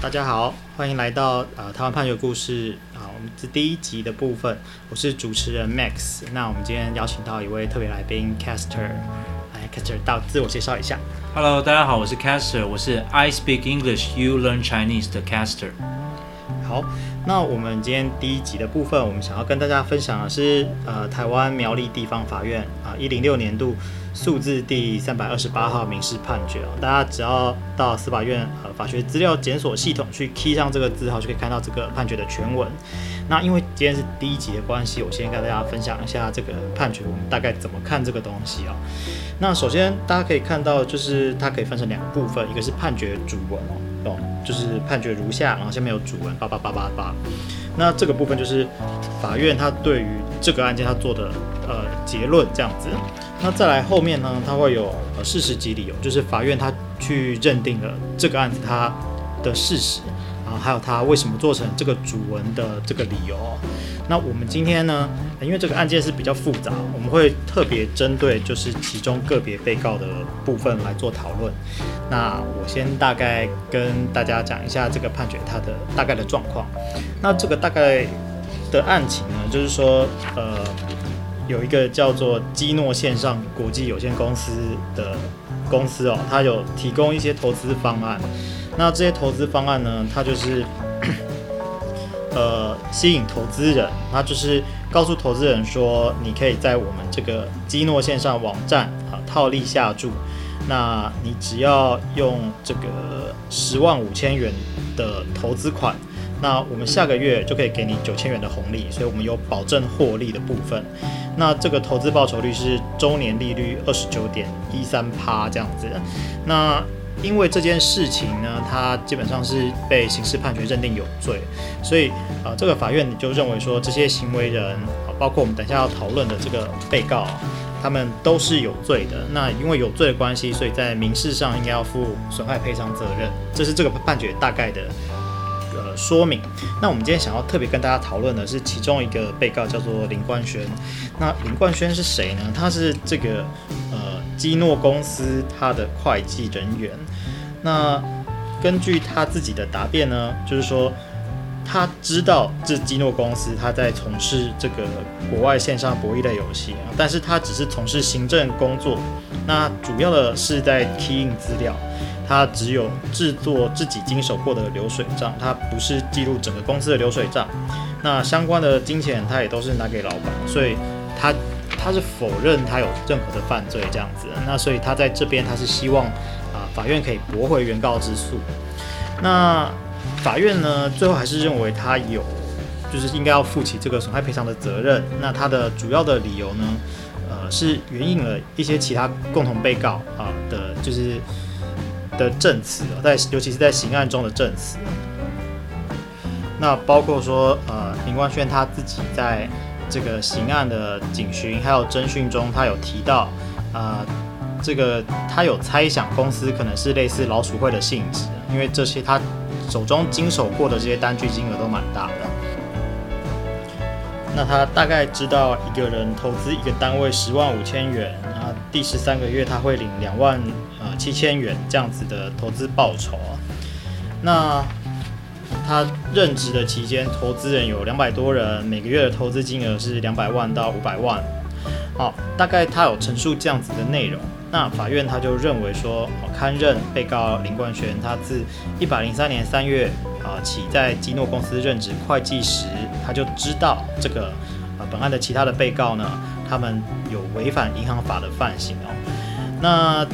大家好，欢迎来到呃台湾判决故事啊，我们是第一集的部分，我是主持人 Max。那我们今天邀请到一位特别来宾 Caster，来 Caster 到自我介绍一下。Hello，大家好，我是 Caster，我是 I Speak English, You Learn Chinese 的 Caster。好，那我们今天第一集的部分，我们想要跟大家分享的是呃台湾苗栗地方法院啊一零六年度。数字第三百二十八号民事判决哦，大家只要到司法院呃法学资料检索系统去 key 上这个字号，就可以看到这个判决的全文。那因为今天是第一集的关系，我先跟大家分享一下这个判决，我们大概怎么看这个东西啊？那首先大家可以看到，就是它可以分成两部分，一个是判决主文哦，哦，就是判决如下，然后下面有主文八八八八八。那这个部分就是法院他对于这个案件他做的呃结论这样子。那再来后面呢，他会有呃事实及理由，就是法院他去认定了这个案子他的事实，啊还有他为什么做成这个主文的这个理由。那我们今天呢，因为这个案件是比较复杂，我们会特别针对就是其中个别被告的部分来做讨论。那我先大概跟大家讲一下这个判决它的大概的状况。那这个大概的案情呢，就是说呃。有一个叫做基诺线上国际有限公司的公司哦，它有提供一些投资方案。那这些投资方案呢，它就是呃吸引投资人，它就是告诉投资人说，你可以在我们这个基诺线上网站啊套利下注，那你只要用这个十万五千元的投资款。那我们下个月就可以给你九千元的红利，所以我们有保证获利的部分。那这个投资报酬率是周年利率二十九点一三趴这样子。那因为这件事情呢，他基本上是被刑事判决认定有罪，所以啊、呃，这个法院就认为说这些行为人啊，包括我们等下要讨论的这个被告，他们都是有罪的。那因为有罪的关系，所以在民事上应该要负损害赔偿责任。这是这个判决大概的。呃，说明。那我们今天想要特别跟大家讨论的是其中一个被告叫做林冠轩。那林冠轩是谁呢？他是这个呃基诺公司他的会计人员。那根据他自己的答辩呢，就是说他知道这基诺公司他在从事这个国外线上博弈类游戏，但是他只是从事行政工作，那主要的是在 key in 资料。他只有制作自己经手过的流水账，他不是记录整个公司的流水账。那相关的金钱他也都是拿给老板，所以他他是否认他有任何的犯罪这样子。那所以他在这边他是希望啊法院可以驳回原告之诉。那法院呢最后还是认为他有就是应该要负起这个损害赔偿的责任。那他的主要的理由呢，呃是援引了一些其他共同被告啊的，就是。的证词，在尤其是在刑案中的证词，那包括说，呃，林冠轩他自己在这个刑案的警询还有侦讯中，他有提到，呃，这个他有猜想公司可能是类似老鼠会的性质，因为这些他手中经手过的这些单据金额都蛮大的。那他大概知道一个人投资一个单位十万五千元，然后第十三个月他会领两万呃。七千元这样子的投资报酬啊，那他任职的期间，投资人有两百多人，每个月的投资金额是两百万到五百万。好，大概他有陈述这样子的内容，那法院他就认为说，堪认被告林冠轩，他自一百零三年三月啊起在基诺公司任职会计时，他就知道这个啊本案的其他的被告呢，他们有违反银行法的犯行哦，那。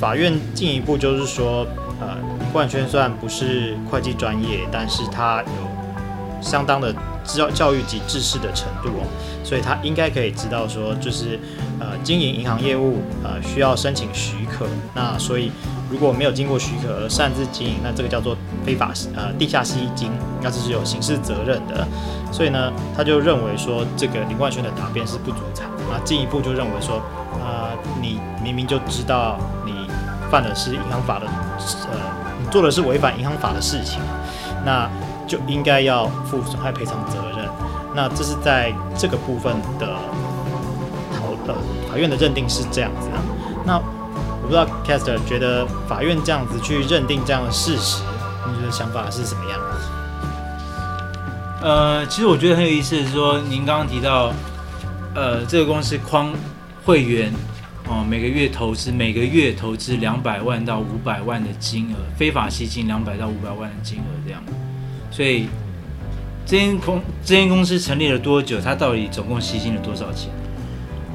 法院进一步就是说，呃，冠轩虽然不是会计专业，但是他有相当的教教育及知识的程度哦，所以他应该可以知道说，就是呃，经营银行业务呃需要申请许可，那所以如果没有经过许可而擅自经营，那这个叫做非法呃地下吸金，那这是有刑事责任的。所以呢，他就认为说这个林冠轩的答辩是不足查，那进一步就认为说，呃，你明明就知道你。犯的是银行法的，呃，你做的是违反银行法的事情，那就应该要负损害赔偿责任。那这是在这个部分的讨呃法院的认定是这样子啊。那我不知道 Caster 觉得法院这样子去认定这样的事实，你觉得想法是什么样的？呃，其实我觉得很有意思是说，您刚刚提到，呃，这个公司框会员哦，每个月投资，每个月投资两百万到五百万的金额，非法吸金两百到五百万的金额这样。所以，这间公这间公司成立了多久？它到底总共吸金了多少钱？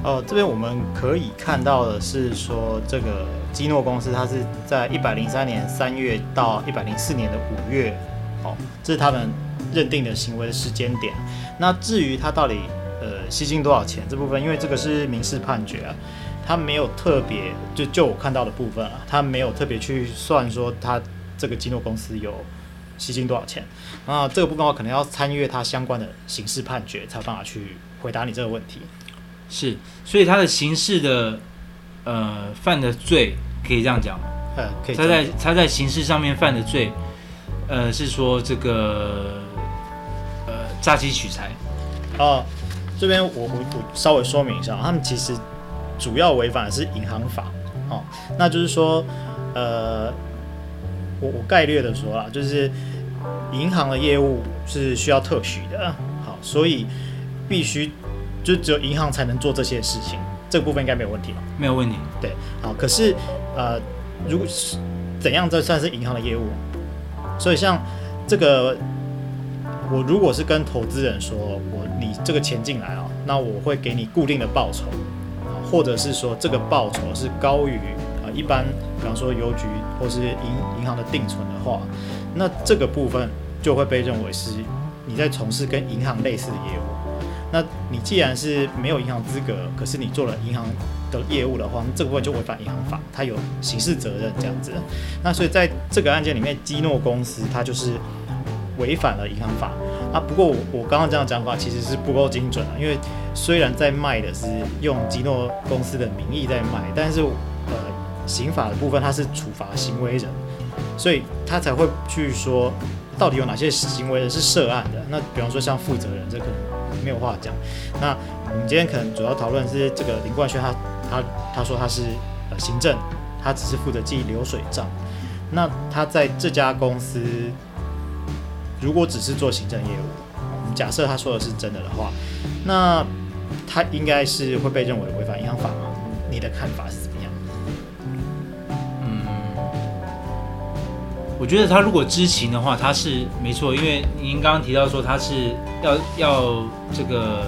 哦，这边我们可以看到的是说，这个基诺公司它是在一百零三年三月到一百零四年的五月，哦，这是他们。认定的行为的时间点，那至于它到底呃吸金多少钱这部分，因为这个是民事判决啊，他没有特别就就我看到的部分啊，他没有特别去算说他这个基诺公司有吸金多少钱，那这个部分的话可能要参阅他相关的刑事判决才有办法去回答你这个问题。是，所以他的刑事的呃犯的罪可以这样讲吗？呃，可以。他在他在刑事上面犯的罪，呃，是说这个呃。诈欺取财，哦，这边我我我稍微说明一下，他们其实主要违反的是银行法，哦，那就是说，呃，我我概略的说啦，就是银行的业务是需要特许的，好，所以必须就只有银行才能做这些事情，这个部分应该没有问题吧？没有问题，对，好，可是呃，如果是怎样这算是银行的业务？所以像这个。我如果是跟投资人说，我你这个钱进来啊，那我会给你固定的报酬，或者是说这个报酬是高于啊一般，比方说邮局或是银银行的定存的话，那这个部分就会被认为是你在从事跟银行类似的业务。那你既然是没有银行资格，可是你做了银行的业务的话，那这个部分就违反银行法，它有刑事责任这样子。那所以在这个案件里面，基诺公司它就是。违反了银行法不过我我刚刚这样讲法其实是不够精准啊，因为虽然在卖的是用基诺公司的名义在卖，但是呃刑法的部分它是处罚行为人，所以他才会去说到底有哪些行为人是涉案的。那比方说像负责人，这可能没有话讲。那我们今天可能主要讨论是这个林冠轩他他他说他是呃行政，他只是负责记流水账。那他在这家公司。如果只是做行政业务，我们假设他说的是真的的话，那他应该是会被认为违反银行法吗？你的看法是怎么样？嗯，我觉得他如果知情的话，他是没错，因为您刚刚提到说他是要要这个，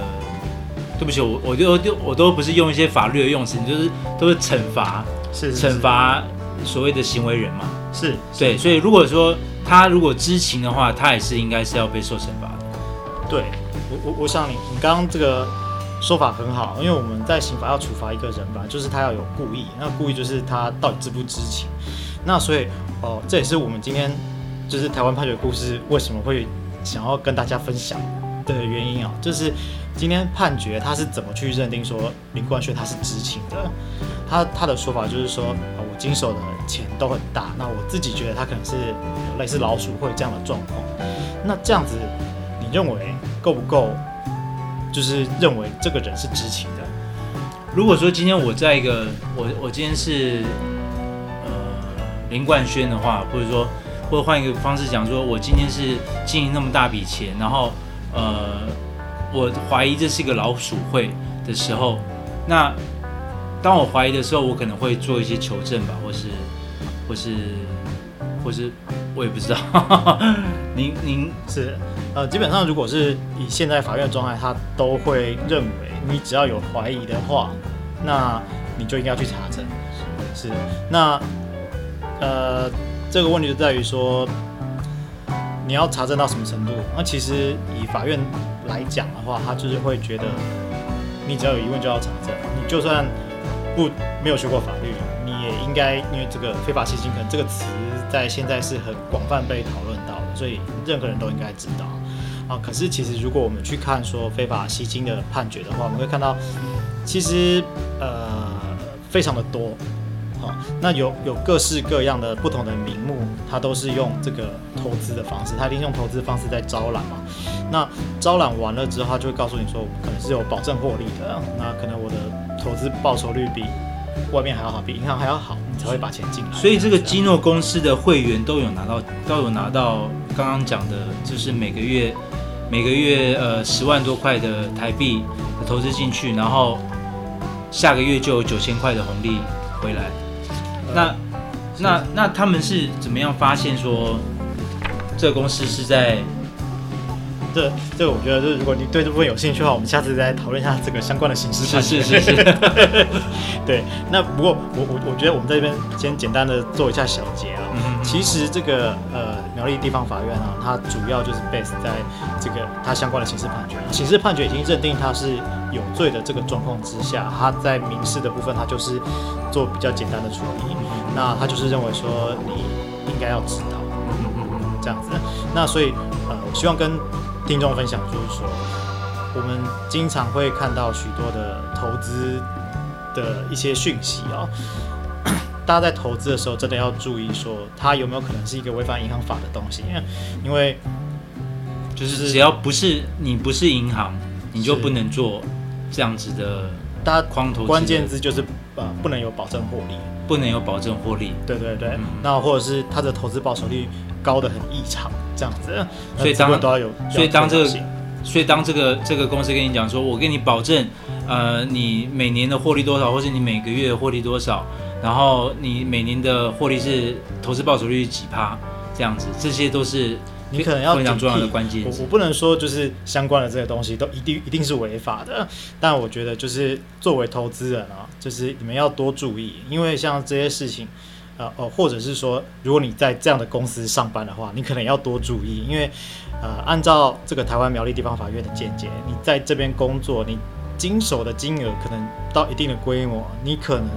对不起，我我就就我都不是用一些法律的用词，就是都是惩罚，是，惩罚所谓的行为人嘛，是，是对，所以如果说。他如果知情的话，他也是应该是要被受惩罚的。对，我我我想你你刚刚这个说法很好，因为我们在刑法要处罚一个人吧，就是他要有故意，那故意就是他到底知不知情。那所以哦、这也是我们今天就是台湾判决故事为什么会想要跟大家分享的原因啊，就是今天判决他是怎么去认定说林冠轩他是知情的？他他的说法就是说，经手的钱都很大，那我自己觉得他可能是。类似老鼠会这样的状况，那这样子，你认为够不够？就是认为这个人是知情的。如果说今天我在一个我我今天是呃林冠轩的话，或者说或者换一个方式讲，说我今天是经营那么大笔钱，然后呃我怀疑这是一个老鼠会的时候，那当我怀疑的时候，我可能会做一些求证吧，或是或是或是。我也不知道，您您是呃，基本上如果是以现在法院的状态，他都会认为你只要有怀疑的话，那你就应该要去查证。是，是那呃，这个问题就在于说，你要查证到什么程度？那其实以法院来讲的话，他就是会觉得你只要有疑问就要查证，你就算不没有学过法律，你也应该因为这个非法吸金，可能这个词。在现在是很广泛被讨论到的，所以任何人都应该知道啊。可是其实如果我们去看说非法吸金的判决的话，我们会看到，其实呃非常的多。好，那有有各式各样的不同的名目，它都是用这个投资的方式，它一定用投资方式在招揽嘛。那招揽完了之后，他就会告诉你说，可能是有保证获利的，那可能我的投资报酬率比外面还要好，比银行还要好，你才会把钱进来。所以这个基诺公司的会员都有拿到，都有拿到刚刚讲的，就是每个月每个月呃十万多块的台币的投资进去，然后下个月就有九千块的红利回来。那、呃、那那他们是怎么样发现说这个公司是在？这这我觉得，就是如果你对这部分有兴趣的话，我们下次再讨论一下这个相关的刑事判决。是是是是。对，那不过我我我觉得我们在这边先简单的做一下小结啊。其实这个呃苗栗地方法院啊，它主要就是 base 在这个它相关的刑事判决。刑事判决已经认定他是有罪的这个状况之下，他在民事的部分，他就是做比较简单的处理。那他就是认为说你应该要知道，嗯嗯嗯，这样子。那所以呃，我希望跟听众分享就是说，我们经常会看到许多的投资的一些讯息啊、大家在投资的时候真的要注意，说它有没有可能是一个违反银行法的东西，因为就是只要不是你不是银行，你就不能做这样子的。大家框投关键字就是呃不能有保证获利，不能有保证获利。对对对，嗯、那或者是它的投资报酬率高的很异常。这样子，所以当都要有，所以当这个，所以当这个这个公司跟你讲说，我给你保证，呃，你每年的获利多少，或是你每个月的获利多少，然后你每年的获利是投资报酬率几趴，这样子，这些都是你可能要非常重要的关键。我我不能说就是相关的这些东西都一定一定是违法的，但我觉得就是作为投资人啊，就是你们要多注意，因为像这些事情。呃哦，或者是说，如果你在这样的公司上班的话，你可能要多注意，因为，呃，按照这个台湾苗栗地方法院的见解，你在这边工作，你经手的金额可能到一定的规模，你可能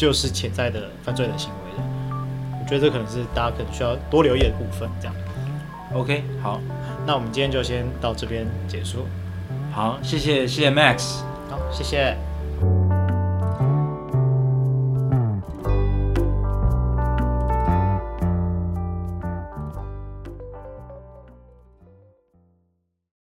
就是潜在的犯罪的行为的。我觉得这可能是大家可能需要多留意的部分。这样，OK，好，那我们今天就先到这边结束。好，谢谢谢谢 Max，好，谢谢。